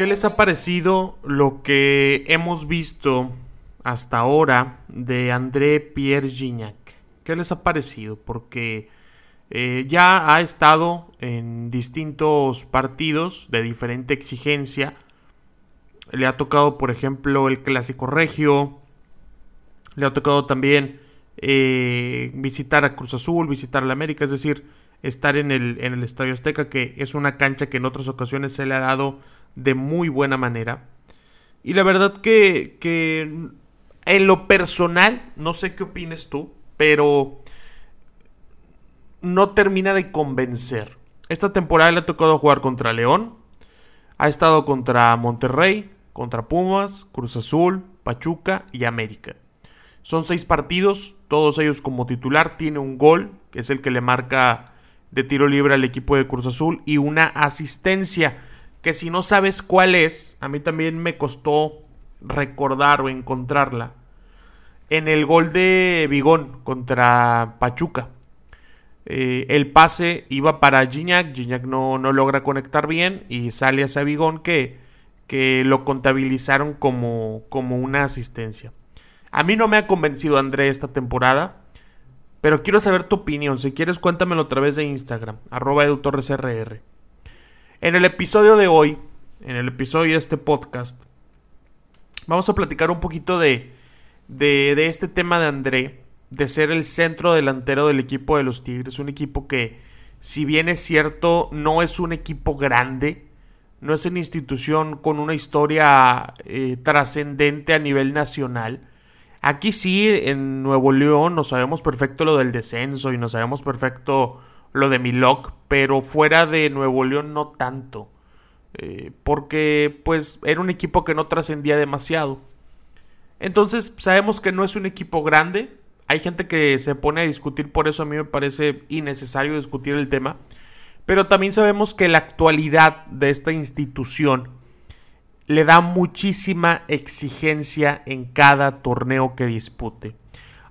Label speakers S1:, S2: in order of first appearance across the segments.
S1: ¿Qué les ha parecido lo que hemos visto hasta ahora de André Pierre Gignac? ¿Qué les ha parecido? Porque eh, ya ha estado en distintos partidos de diferente exigencia. Le ha tocado, por ejemplo, el Clásico Regio. Le ha tocado también eh, visitar a Cruz Azul, visitar a la América, es decir, estar en el, en el Estadio Azteca, que es una cancha que en otras ocasiones se le ha dado de muy buena manera. Y la verdad que, que en lo personal, no sé qué opines tú, pero no termina de convencer. Esta temporada le ha tocado jugar contra León, ha estado contra Monterrey, contra Pumas, Cruz Azul, Pachuca y América. Son seis partidos, todos ellos como titular. Tiene un gol, que es el que le marca de tiro libre al equipo de Cruz Azul, y una asistencia, que si no sabes cuál es, a mí también me costó recordar o encontrarla. En el gol de Vigón contra Pachuca. Eh, el pase iba para Gignac, Gignac no, no, logra conectar bien y sale hacia Vigón que, que lo contabilizaron como, como una asistencia. A mí no me ha convencido André esta temporada, pero quiero saber tu opinión. Si quieres, cuéntamelo a través de Instagram, arroba edutorresrr. En el episodio de hoy, en el episodio de este podcast, vamos a platicar un poquito de, de, de este tema de André de ser el centro delantero del equipo de los Tigres. Un equipo que, si bien es cierto, no es un equipo grande, no es una institución con una historia eh, trascendente a nivel nacional. Aquí sí, en Nuevo León, nos sabemos perfecto lo del descenso y nos sabemos perfecto lo de Milok, pero fuera de Nuevo León no tanto. Eh, porque pues era un equipo que no trascendía demasiado. Entonces sabemos que no es un equipo grande, hay gente que se pone a discutir, por eso a mí me parece innecesario discutir el tema. Pero también sabemos que la actualidad de esta institución le da muchísima exigencia en cada torneo que dispute.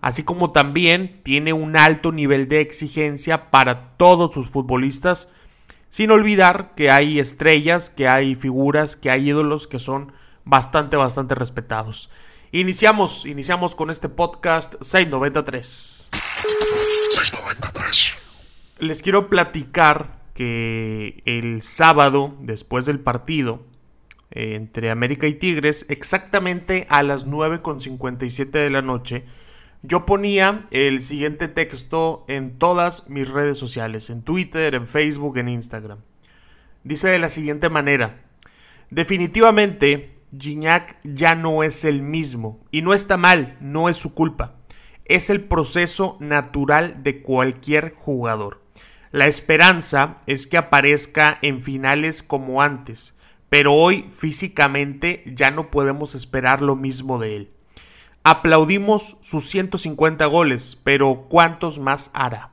S1: Así como también tiene un alto nivel de exigencia para todos sus futbolistas. Sin olvidar que hay estrellas, que hay figuras, que hay ídolos que son bastante, bastante respetados. Iniciamos, iniciamos con este podcast 693. 693. Les quiero platicar que el sábado, después del partido eh, entre América y Tigres, exactamente a las 9.57 de la noche, yo ponía el siguiente texto en todas mis redes sociales, en Twitter, en Facebook, en Instagram. Dice de la siguiente manera, definitivamente Gignac ya no es el mismo. Y no está mal, no es su culpa. Es el proceso natural de cualquier jugador. La esperanza es que aparezca en finales como antes, pero hoy físicamente ya no podemos esperar lo mismo de él. Aplaudimos sus 150 goles, pero ¿cuántos más hará?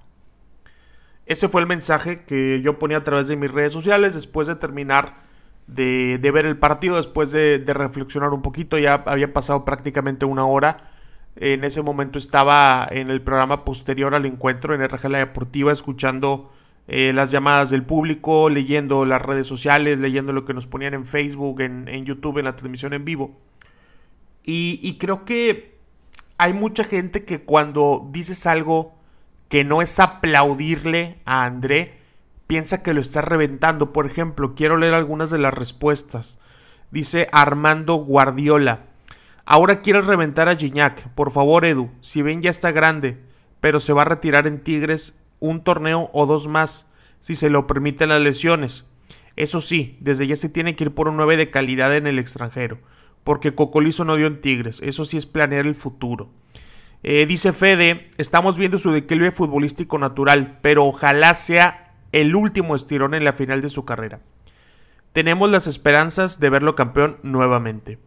S1: Ese fue el mensaje que yo ponía a través de mis redes sociales después de terminar de, ver el partido después de, reflexionar un poquito. Ya había pasado prácticamente una hora. En ese momento estaba en el programa posterior al encuentro en RG La Deportiva, escuchando eh, las llamadas del público, leyendo las redes sociales, leyendo lo que nos ponían en Facebook, en, YouTube, en la transmisión en vivo. Y, creo que hay mucha gente que cuando dices algo que no es aplaudirle a André, piensa que lo está reventando. Por ejemplo, quiero leer algunas de las respuestas. Dice Armando Guardiola. Ahora quieres reventar a Gignac. Por favor, Edu. Si ven ya está grande. Pero se va a retirar en Tigres un torneo o dos más. Si se lo permiten las lesiones. Eso sí, desde ya se tiene que ir por un 9 de calidad en el extranjero. Porque Cocolizo no dio en Tigres. Eso sí es planear el futuro. Eh, dice Fede, estamos viendo su declive futbolístico natural, pero ojalá sea el último estirón en la final de su carrera. Tenemos las esperanzas de verlo campeón nuevamente.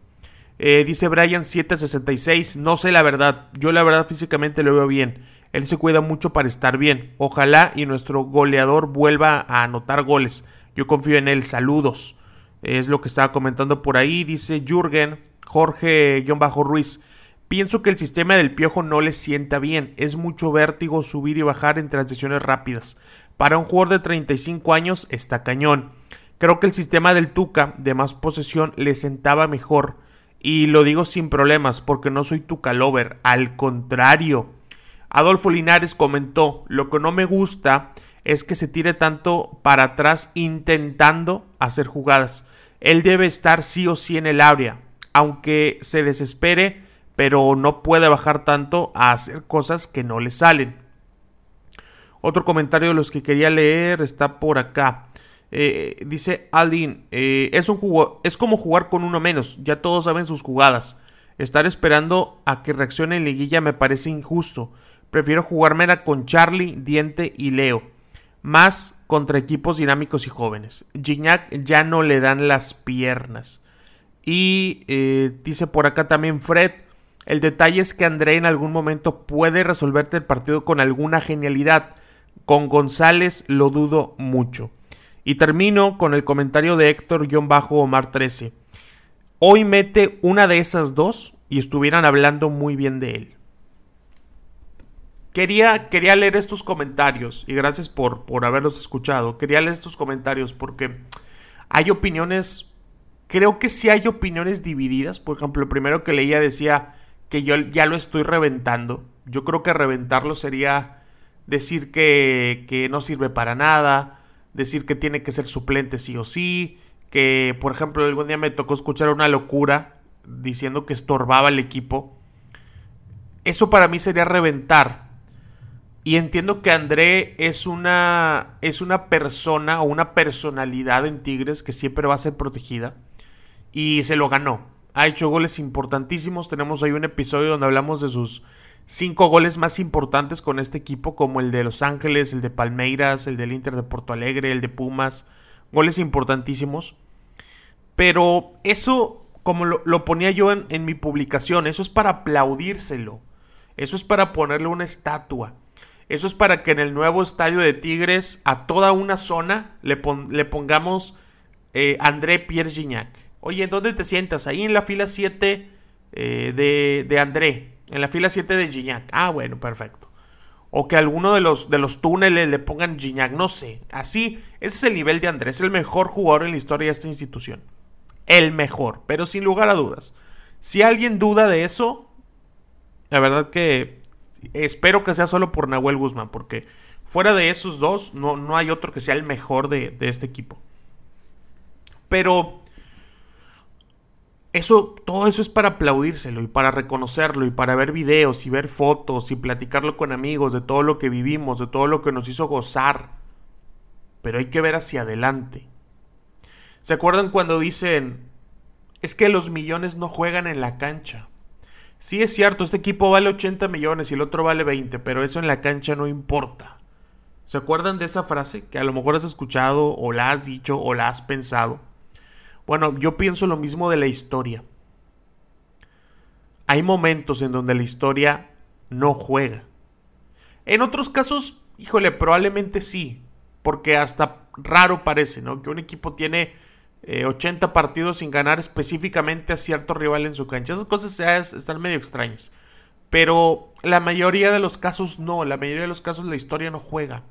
S1: Eh, dice Brian 766, no sé la verdad, yo la verdad físicamente lo veo bien. Él se cuida mucho para estar bien. Ojalá y nuestro goleador vuelva a anotar goles. Yo confío en él. Saludos. Es lo que estaba comentando por ahí. Dice Jürgen Jorge-Ruiz. Pienso que el sistema del piojo no le sienta bien. Es mucho vértigo subir y bajar en transiciones rápidas. Para un jugador de 35 años está cañón. Creo que el sistema del Tuca de más posesión le sentaba mejor. Y lo digo sin problemas porque no soy Tuca Lover. Al contrario. Adolfo Linares comentó, lo que no me gusta es que se tire tanto para atrás intentando hacer jugadas. Él debe estar sí o sí en el área, aunque se desespere, pero no puede bajar tanto a hacer cosas que no le salen. Otro comentario de los que quería leer está por acá. Eh, dice Aldin, eh, es, un es como jugar con uno menos, ya todos saben sus jugadas. Estar esperando a que reaccione en liguilla me parece injusto. Prefiero jugármela con Charlie, Diente y Leo. Más contra equipos dinámicos y jóvenes. Gignac ya no le dan las piernas. Y eh, dice por acá también Fred. El detalle es que André en algún momento puede resolverte el partido con alguna genialidad. Con González lo dudo mucho. Y termino con el comentario de Héctor-Omar 13. Hoy mete una de esas dos y estuvieran hablando muy bien de él. Quería, quería leer estos comentarios y gracias por, por haberlos escuchado. Quería leer estos comentarios porque hay opiniones, creo que sí hay opiniones divididas. Por ejemplo, el primero que leía decía que yo ya lo estoy reventando. Yo creo que reventarlo sería decir que, que no sirve para nada, decir que tiene que ser suplente sí o sí, que por ejemplo algún día me tocó escuchar una locura diciendo que estorbaba el equipo. Eso para mí sería reventar. Y entiendo que André es una es una persona o una personalidad en Tigres que siempre va a ser protegida y se lo ganó. Ha hecho goles importantísimos. Tenemos ahí un episodio donde hablamos de sus cinco goles más importantes con este equipo, como el de Los Ángeles, el de Palmeiras, el del Inter de Porto Alegre, el de Pumas, goles importantísimos. Pero eso, como lo, ponía yo en, en, mi publicación, eso es para aplaudírselo, eso es para ponerle una estatua, eso es para que en el nuevo estadio de Tigres a toda una zona le, le pongamos eh, André Pierre Gignac. Oye, ¿dónde te sientas? Ahí en la fila 7 eh, de, de André. En la fila 7 de Gignac. Ah, bueno, perfecto. O que alguno de los, de los túneles le pongan Gignac, no sé. Así, ese es el nivel de Andrés, el mejor jugador en la historia de esta institución. El mejor, pero sin lugar a dudas. Si alguien duda de eso, la verdad que espero que sea solo por Nahuel Guzmán, porque fuera de esos dos, no, no hay otro que sea el mejor de, de este equipo. Pero eso, todo eso es para aplaudírselo y para reconocerlo y para ver videos y ver fotos y platicarlo con amigos de todo lo que vivimos, de todo lo que nos hizo gozar. Pero hay que ver hacia adelante. ¿Se acuerdan cuando dicen, es que los millones no juegan en la cancha? Sí es cierto, este equipo vale 80 millones y el otro vale 20, pero eso en la cancha no importa. ¿Se acuerdan de esa frase que a lo mejor has escuchado o la has dicho o la has pensado? Bueno, yo pienso lo mismo de la historia. Hay momentos en donde la historia no juega. En otros casos, híjole, probablemente sí, porque hasta raro parece, ¿no? Que un equipo tiene 80 eh, partidos sin ganar específicamente a cierto rival en su cancha. Esas cosas están medio extrañas. Pero la mayoría de los casos no, la mayoría de los casos la historia no juega.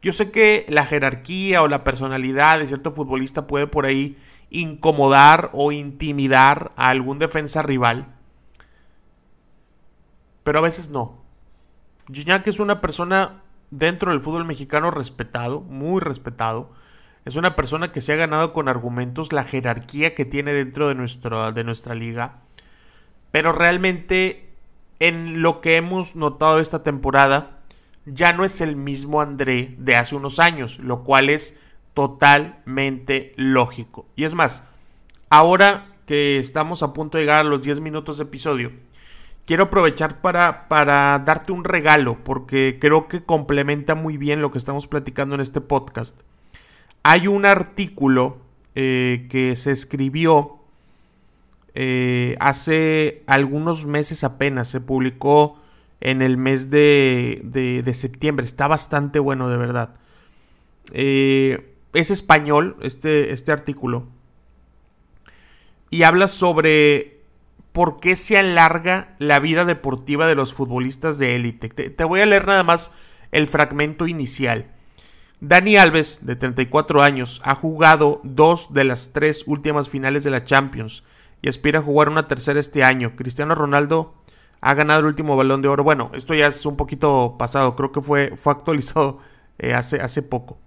S1: Yo sé que la jerarquía o la personalidad de cierto futbolista puede por ahí incomodar o intimidar a algún defensa rival. Pero a veces no. Gignac es una persona dentro del fútbol mexicano respetado, muy respetado. Es una persona que se ha ganado con argumentos la jerarquía que tiene dentro de, nuestro, de nuestra liga. Pero realmente en lo que hemos notado esta temporada ya no es el mismo André de hace unos años, lo cual es totalmente lógico. Y es más, ahora que estamos a punto de llegar a los 10 minutos de episodio, quiero aprovechar para, para darte un regalo, porque creo que complementa muy bien lo que estamos platicando en este podcast. Hay un artículo eh, que se escribió eh, hace algunos meses apenas, se publicó en el mes de, de, septiembre, está bastante bueno de verdad. Eh, es español este, este artículo. Y habla sobre por qué se alarga la vida deportiva de los futbolistas de élite. Te, voy a leer nada más el fragmento inicial. Dani Alves, de 34 años, ha jugado dos de las tres últimas finales de la Champions y aspira a jugar una tercera este año. Cristiano Ronaldo ha ganado el último balón de oro. Bueno, esto ya es un poquito pasado, creo que fue, fue actualizado eh, hace, hace poco.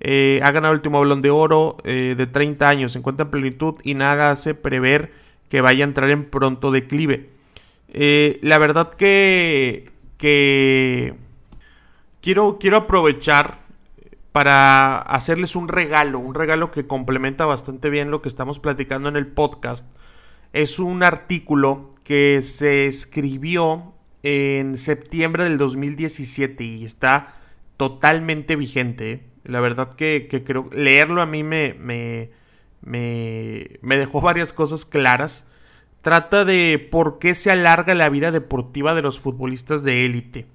S1: Eh, ha ganado el último balón de oro eh, de 30 años, se encuentra en plenitud y nada hace prever que vaya a entrar en pronto declive. la verdad que, que quiero, quiero aprovechar para hacerles un regalo, un regalo que complementa bastante bien lo que estamos platicando en el podcast. Es un artículo que se escribió en septiembre del 2017 y está totalmente vigente. La verdad que, creo leerlo a mí me, me, me, me dejó varias cosas claras. Trata de por qué se alarga la vida deportiva de los futbolistas de élite.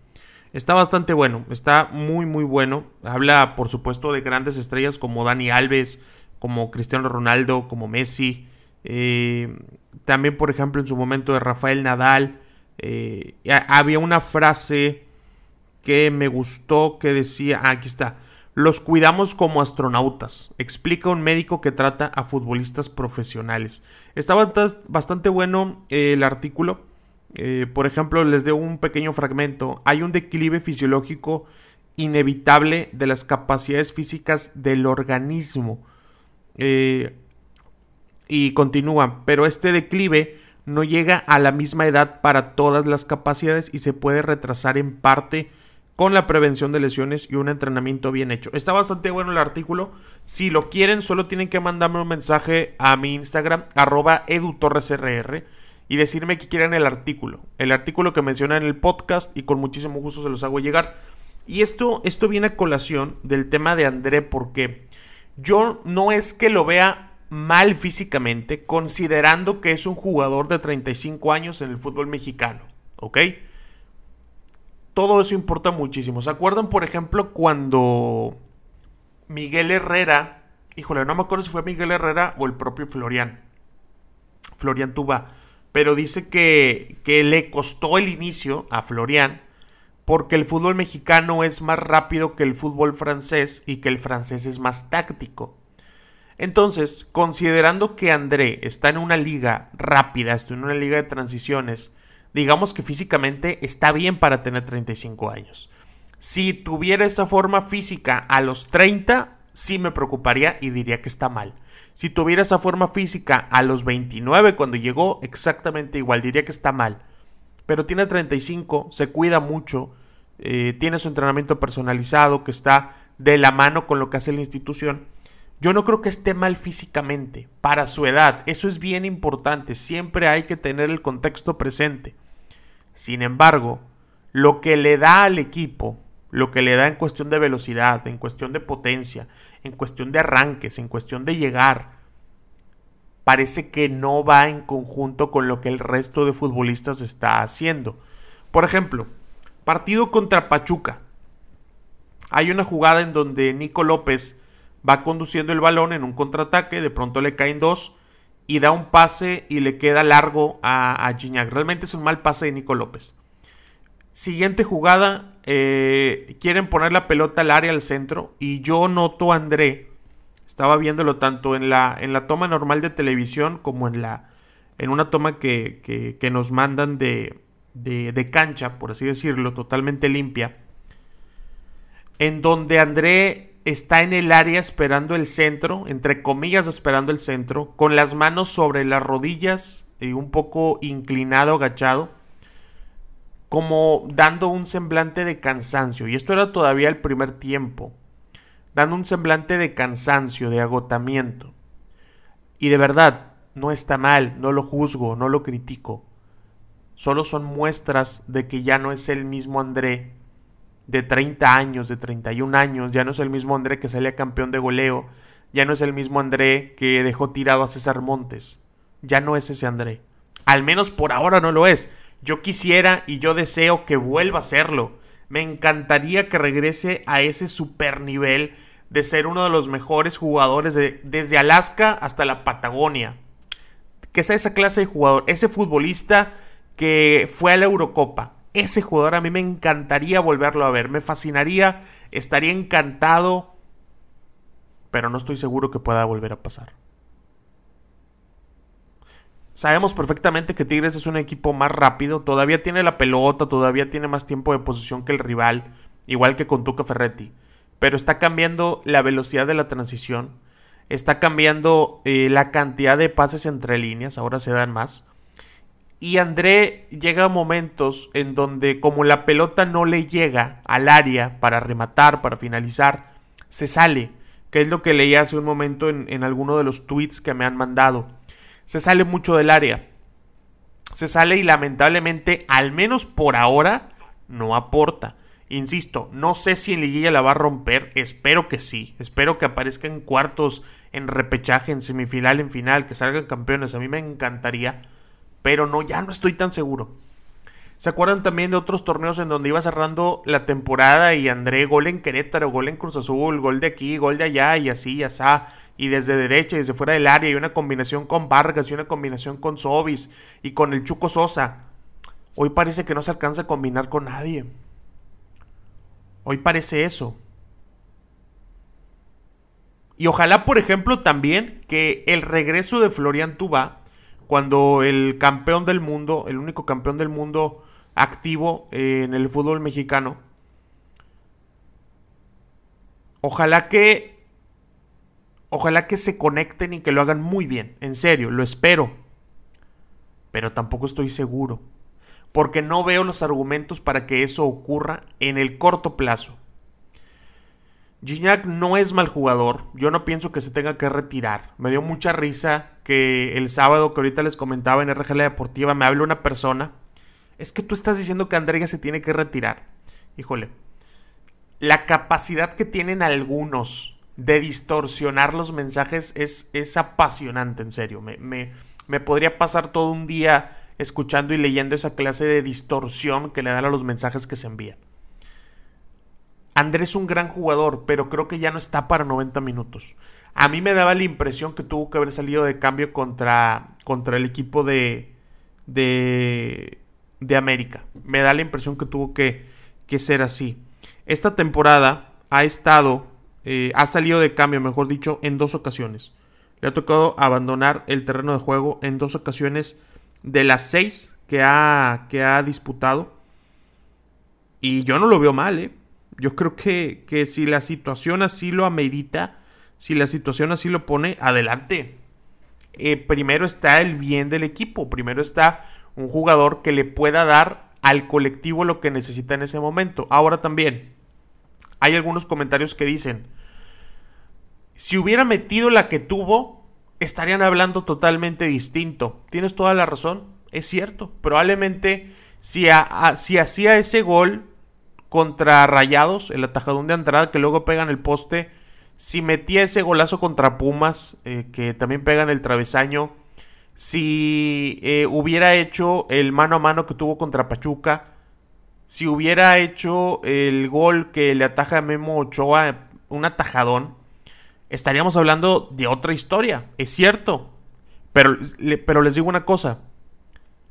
S1: Está bastante bueno, está muy muy bueno. Habla por supuesto de grandes estrellas como Dani Alves, como Cristiano Ronaldo, como Messi. Eh, también por ejemplo en su momento de Rafael Nadal. Eh, había una frase que me gustó que decía, ah, aquí está, los cuidamos como astronautas, explica un médico que trata a futbolistas profesionales. Está bastante bueno eh, el artículo, eh, por ejemplo, les doy un pequeño fragmento, hay un declive fisiológico inevitable de las capacidades físicas del organismo. Eh, y continúa, pero este declive no llega a la misma edad para todas las capacidades y se puede retrasar en parte con la prevención de lesiones y un entrenamiento bien hecho. Está bastante bueno el artículo. Si lo quieren, solo tienen que mandarme un mensaje a mi Instagram, arroba edutorresrr, y decirme que quieren el artículo. El artículo que menciona en el podcast y con muchísimo gusto se los hago llegar. Y esto, esto viene a colación del tema de André porque yo no es que lo vea mal físicamente, considerando que es un jugador de 35 años en el fútbol mexicano, ¿ok? todo eso importa muchísimo. ¿Se acuerdan, por ejemplo, cuando Miguel Herrera, híjole, no me acuerdo si fue Miguel Herrera o el propio Florian, Florian Tuba, pero dice que, que le costó el inicio a Florian porque el fútbol mexicano es más rápido que el fútbol francés y que el francés es más táctico. Entonces, considerando que André está en una liga rápida, está en una liga de transiciones, digamos que físicamente está bien para tener 35 años. Si tuviera esa forma física a los 30, sí me preocuparía y diría que está mal. Si tuviera esa forma física a los 29 cuando llegó, exactamente igual, diría que está mal. Pero tiene 35, se cuida mucho, eh, tiene su entrenamiento personalizado que está de la mano con lo que hace la institución. Yo no creo que esté mal físicamente, para su edad, eso es bien importante, siempre hay que tener el contexto presente. Sin embargo, lo que le da al equipo, lo que le da en cuestión de velocidad, en cuestión de potencia, en cuestión de arranques, en cuestión de llegar, parece que no va en conjunto con lo que el resto de futbolistas está haciendo. Por ejemplo, partido contra Pachuca. Hay una jugada en donde Nico López va conduciendo el balón en un contraataque, de pronto le caen dos y da un pase y le queda largo a, a. Realmente es un mal pase de Nico López. Siguiente jugada, eh, quieren poner la pelota al área al centro y yo noto a André, estaba viéndolo tanto en la, en la toma normal de televisión como en, la, en una toma que, que, nos mandan de, de, de cancha, por así decirlo, totalmente limpia, en donde André está en el área esperando el centro, entre comillas esperando el centro, con las manos sobre las rodillas y un poco inclinado, agachado, como dando un semblante de cansancio. Y esto era todavía el primer tiempo, dando un semblante de cansancio, de agotamiento. Y de verdad, no está mal, no lo juzgo, no lo critico. Solo son muestras de que ya no es el mismo André de 30 años, de 31 años, ya no es el mismo André que salía campeón de goleo, ya no es el mismo André que dejó tirado a César Montes, ya no es ese André. Al menos por ahora no lo es. Yo quisiera y yo deseo que vuelva a serlo. Me encantaría que regrese a ese super nivel de ser uno de los mejores jugadores de, desde Alaska hasta la Patagonia. Que sea esa clase de jugador, ese futbolista que fue a la Eurocopa, ese jugador a mí me encantaría volverlo a ver, me fascinaría, estaría encantado pero no estoy seguro que pueda volver a pasar. Sabemos perfectamente que Tigres es un equipo más rápido, todavía tiene la pelota, todavía tiene más tiempo de posición que el rival, igual que con Tuca Ferretti, pero está cambiando la velocidad de la transición, está cambiando eh, la cantidad de pases entre líneas, ahora se dan más. Y André llega a momentos en donde como la pelota no le llega al área para rematar, para finalizar, se sale, que es lo que leí hace un momento en, en alguno de los tweets que me han mandado se sale mucho del área. Se sale y lamentablemente, al menos por ahora, no aporta. Insisto, no sé si en liguilla la va a romper, espero que sí, espero que aparezca en cuartos, en repechaje, en semifinal, en final, que salgan campeones, a mí me encantaría, pero no, ya no estoy tan seguro. ¿Se acuerdan también de otros torneos en donde iba cerrando la temporada y André gol en Querétaro, gol en Cruz Azul, gol de aquí, gol de allá y así, y así, y desde derecha y desde fuera del área y una combinación con Vargas y una combinación con Sobis y con el Chuco Sosa? Hoy parece que no se alcanza a combinar con nadie. Hoy parece eso. Y ojalá, por ejemplo, también que el regreso de Florian Tuba, cuando el campeón del mundo, el único campeón del mundo activo eh, en el fútbol mexicano. Ojalá que ojalá que se conecten y que lo hagan muy bien, en serio, lo espero. Pero tampoco estoy seguro, porque no veo los argumentos para que eso ocurra en el corto plazo. Gignac no es mal jugador, yo no pienso que se tenga que retirar. Me dio mucha risa que el sábado que ahorita les comentaba en RGL Deportiva me habló una persona es que tú estás diciendo que Andrea se tiene que retirar. Híjole, la capacidad que tienen algunos de distorsionar los mensajes es, es apasionante, en serio. Me, me, podría pasar todo un día escuchando y leyendo esa clase de distorsión que le dan a los mensajes que se envían. Andrés es un gran jugador, pero creo que ya no está para 90 minutos. A mí me daba la impresión que tuvo que haber salido de cambio contra, contra el equipo de, de, de América. Me da la impresión que tuvo que, que ser así. Esta temporada ha estado, eh, ha salido de cambio, mejor dicho, en dos ocasiones. Le ha tocado abandonar el terreno de juego en dos ocasiones de las seis que ha, que ha disputado. Y yo no lo veo mal, ¿eh? Yo creo que, que si la situación así lo amerita, si la situación así lo pone, adelante. Eh, primero está el bien del equipo, primero está un jugador que le pueda dar al colectivo lo que necesita en ese momento. Ahora también, hay algunos comentarios que dicen, si hubiera metido la que tuvo, estarían hablando totalmente distinto. Tienes toda la razón, es cierto. Probablemente si, hacía ese gol contra Rayados, el atajadón de Andrade que luego pegan el poste, si metía ese golazo contra Pumas, eh, que también pegan el travesaño, si eh, hubiera hecho el mano a mano que tuvo contra Pachuca, si hubiera hecho el gol que le ataja a Memo Ochoa, un atajadón, estaríamos hablando de otra historia, es cierto. Pero, pero les digo una cosa,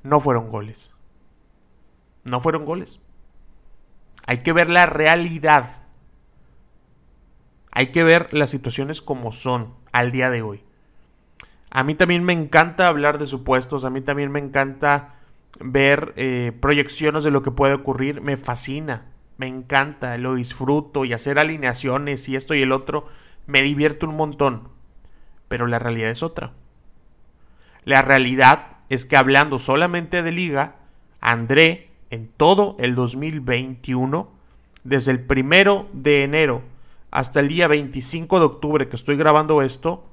S1: no fueron goles. No fueron goles. Hay que ver la realidad. Hay que ver las situaciones como son al día de hoy. A mí también me encanta hablar de supuestos, a mí también me encanta ver eh, proyecciones de lo que puede ocurrir, me fascina, me encanta, lo disfruto y hacer alineaciones y esto y el otro, me divierte un montón. Pero la realidad es otra. La realidad es que hablando solamente de liga, André en todo el 2021, desde el primero de enero hasta el día 25 de octubre que estoy grabando esto,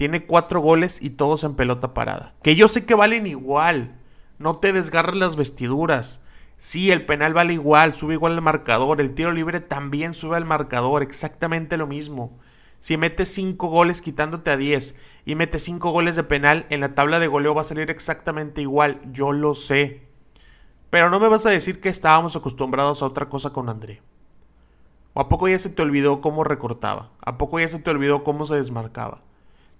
S1: tiene cuatro goles y todos en pelota parada. Que yo sé que valen igual. No te desgarres las vestiduras. Sí, el penal vale igual, sube igual el marcador. El tiro libre también sube al marcador, exactamente lo mismo. Si metes cinco goles quitándote a 10 y metes cinco goles de penal, en la tabla de goleo va a salir exactamente igual. Yo lo sé. Pero no me vas a decir que estábamos acostumbrados a otra cosa con André. ¿O a poco ya se te olvidó cómo recortaba? ¿A poco ya se te olvidó cómo se desmarcaba?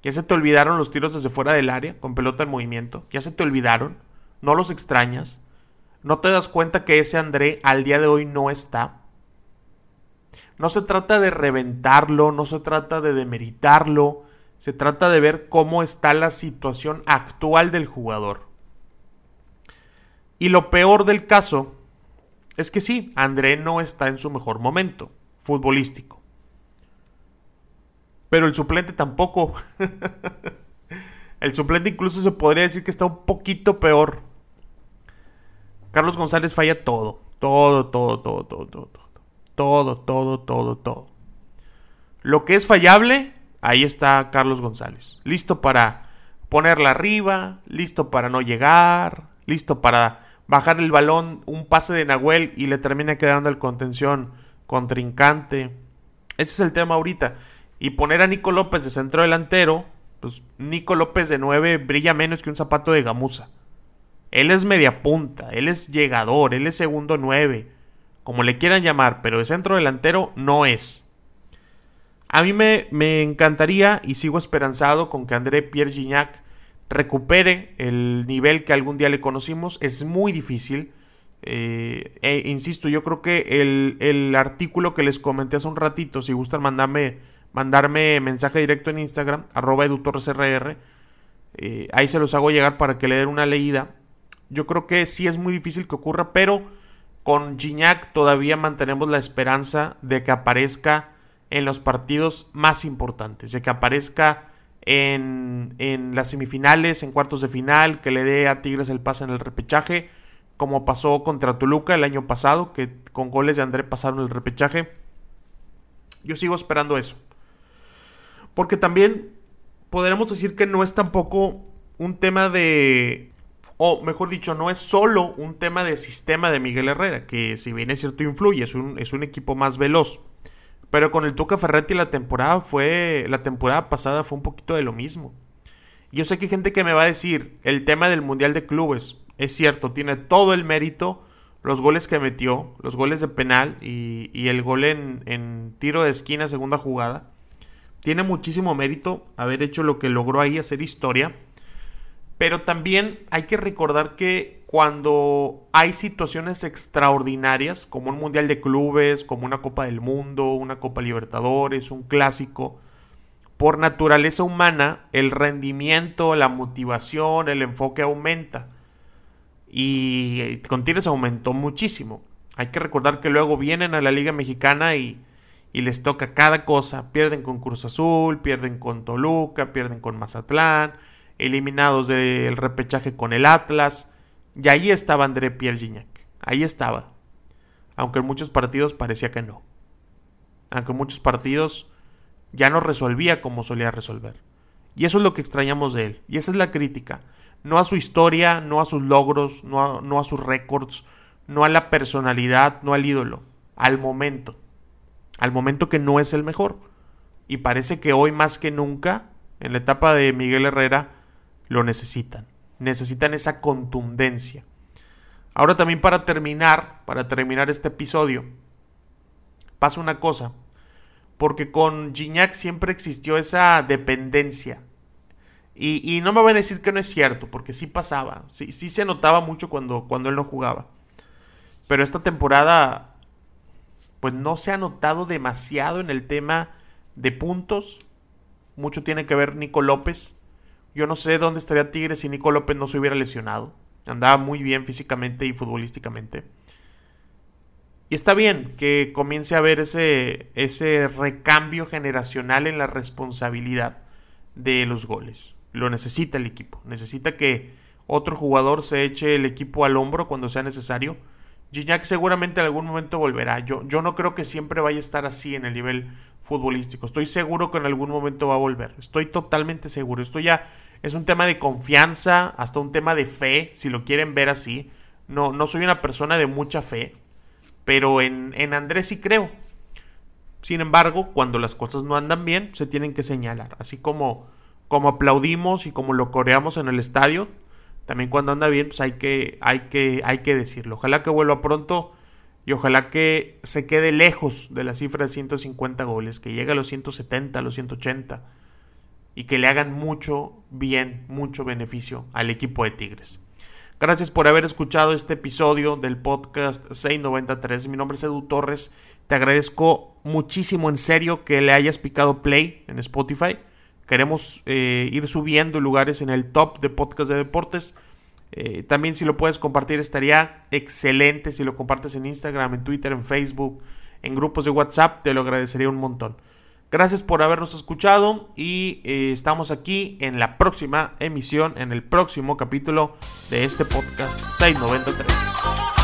S1: ¿Ya se te olvidaron los tiros desde fuera del área con pelota en movimiento? ¿Ya se te olvidaron? ¿No los extrañas? ¿No te das cuenta que ese André al día de hoy no está? no se trata de reventarlo, no se trata de demeritarlo, se trata de ver cómo está la situación actual del jugador. Y lo peor del caso es que sí, André no está en su mejor momento futbolístico. Pero el suplente tampoco. el suplente incluso se podría decir que está un poquito peor. Carlos González falla todo. Todo, todo, todo, todo, todo. Todo, todo, todo, todo. Lo que es fallable, ahí está Carlos González. Listo para ponerla arriba, listo para no llegar, listo para bajar el balón, un pase de Nahuel y le termina quedando el contención contrincante. Ese es el tema ahorita. Y poner a Nico López de centro delantero, pues Nico López de 9 brilla menos que un zapato de gamuza. Él es media punta, él es llegador, él es segundo 9 como le quieran llamar, pero de centro delantero no es. A mí me, me encantaría y sigo esperanzado con que André Pierre Gignac recupere el nivel que algún día le conocimos. Es muy difícil. Eh, e insisto, yo creo que el, el, artículo que les comenté hace un ratito, si gustan mandarme, mandarme mensaje directo en Instagram, arroba edutorresrr, eh, ahí se los hago llegar para que le den una leída. Yo creo que sí es muy difícil que ocurra, pero con Gignac todavía mantenemos la esperanza de que aparezca en los partidos más importantes, de que aparezca en, en, las semifinales, en cuartos de final, que le dé a Tigres el pase en el repechaje, como pasó contra Toluca el año pasado, que con goles de André pasaron el repechaje. Yo sigo esperando eso. Porque también podremos decir que no es tampoco un tema de o mejor dicho, no es solo un tema de sistema de Miguel Herrera, que si bien es cierto influye, es un, es un equipo más veloz. Pero con el Tuca Ferretti la temporada fue. La temporada pasada fue un poquito de lo mismo. Yo sé que hay gente que me va a decir, el tema del Mundial de Clubes, es cierto, tiene todo el mérito, los goles que metió, los goles de penal y, y el gol en, en tiro de esquina, segunda jugada. Tiene muchísimo mérito haber hecho lo que logró ahí, hacer historia. Pero también hay que recordar que cuando hay situaciones extraordinarias, como un Mundial de Clubes, como una Copa del Mundo, una Copa Libertadores, un clásico, por naturaleza humana, el rendimiento, la motivación, el enfoque aumenta. Y con Tigres aumentó muchísimo. Hay que recordar que luego vienen a la Liga Mexicana y, y les toca cada cosa. Pierden con Cruz Azul, pierden con Toluca, pierden con Mazatlán eliminados del repechaje con el Atlas. Y ahí estaba André Pierre Gignac. Ahí estaba. Aunque en muchos partidos parecía que no. Aunque en muchos partidos ya no resolvía como solía resolver. Y eso es lo que extrañamos de él. Y esa es la crítica. No a su historia, no a sus logros, no a, no a sus récords, no a la personalidad, no al ídolo. Al momento. Al momento que no es el mejor. Y parece que hoy más que nunca, en la etapa de Miguel Herrera, lo necesitan. Necesitan esa contundencia. Ahora también para terminar, para terminar este episodio, pasa una cosa. Porque con Gignac siempre existió esa dependencia. Y, no me van a decir que no es cierto, porque sí pasaba. Sí, sí se notaba mucho cuando, cuando él no jugaba. Pero esta temporada, pues no se ha notado demasiado en el tema de puntos. Mucho tiene que ver Nico López. Yo no sé dónde estaría Tigres si Nico López no se hubiera lesionado. Andaba muy bien físicamente y futbolísticamente. Y está bien que comience a haber ese, ese recambio generacional en la responsabilidad de los goles. Lo necesita el equipo. Necesita que otro jugador se eche el equipo al hombro cuando sea necesario. Gignac seguramente en algún momento volverá. Yo, yo no creo que siempre vaya a estar así en el nivel futbolístico. Estoy seguro que en algún momento va a volver. Estoy totalmente seguro. Esto ya es un tema de confianza, hasta un tema de fe, si lo quieren ver así. No, no soy una persona de mucha fe, pero en, en Andrés sí creo. Sin embargo, cuando las cosas no andan bien, se tienen que señalar. Así como, como aplaudimos y como lo coreamos en el estadio, también cuando anda bien, pues hay que, hay que, hay que decirlo. Ojalá que vuelva pronto y ojalá que se quede lejos de la cifra de 150 goles, que llegue a los 170, a los 180 y que le hagan mucho bien, mucho beneficio al equipo de Tigres. Gracias por haber escuchado este episodio del podcast 693. Mi nombre es Edu Torres. Te agradezco muchísimo en serio que le hayas picado play en Spotify. Queremos eh, ir subiendo lugares en el top de podcast de deportes. Eh, también si lo puedes compartir estaría excelente. Si lo compartes en Instagram, en Twitter, en Facebook, en grupos de WhatsApp, te lo agradecería un montón. Gracias por habernos escuchado y eh, estamos aquí en la próxima emisión, en el próximo capítulo de este podcast 693.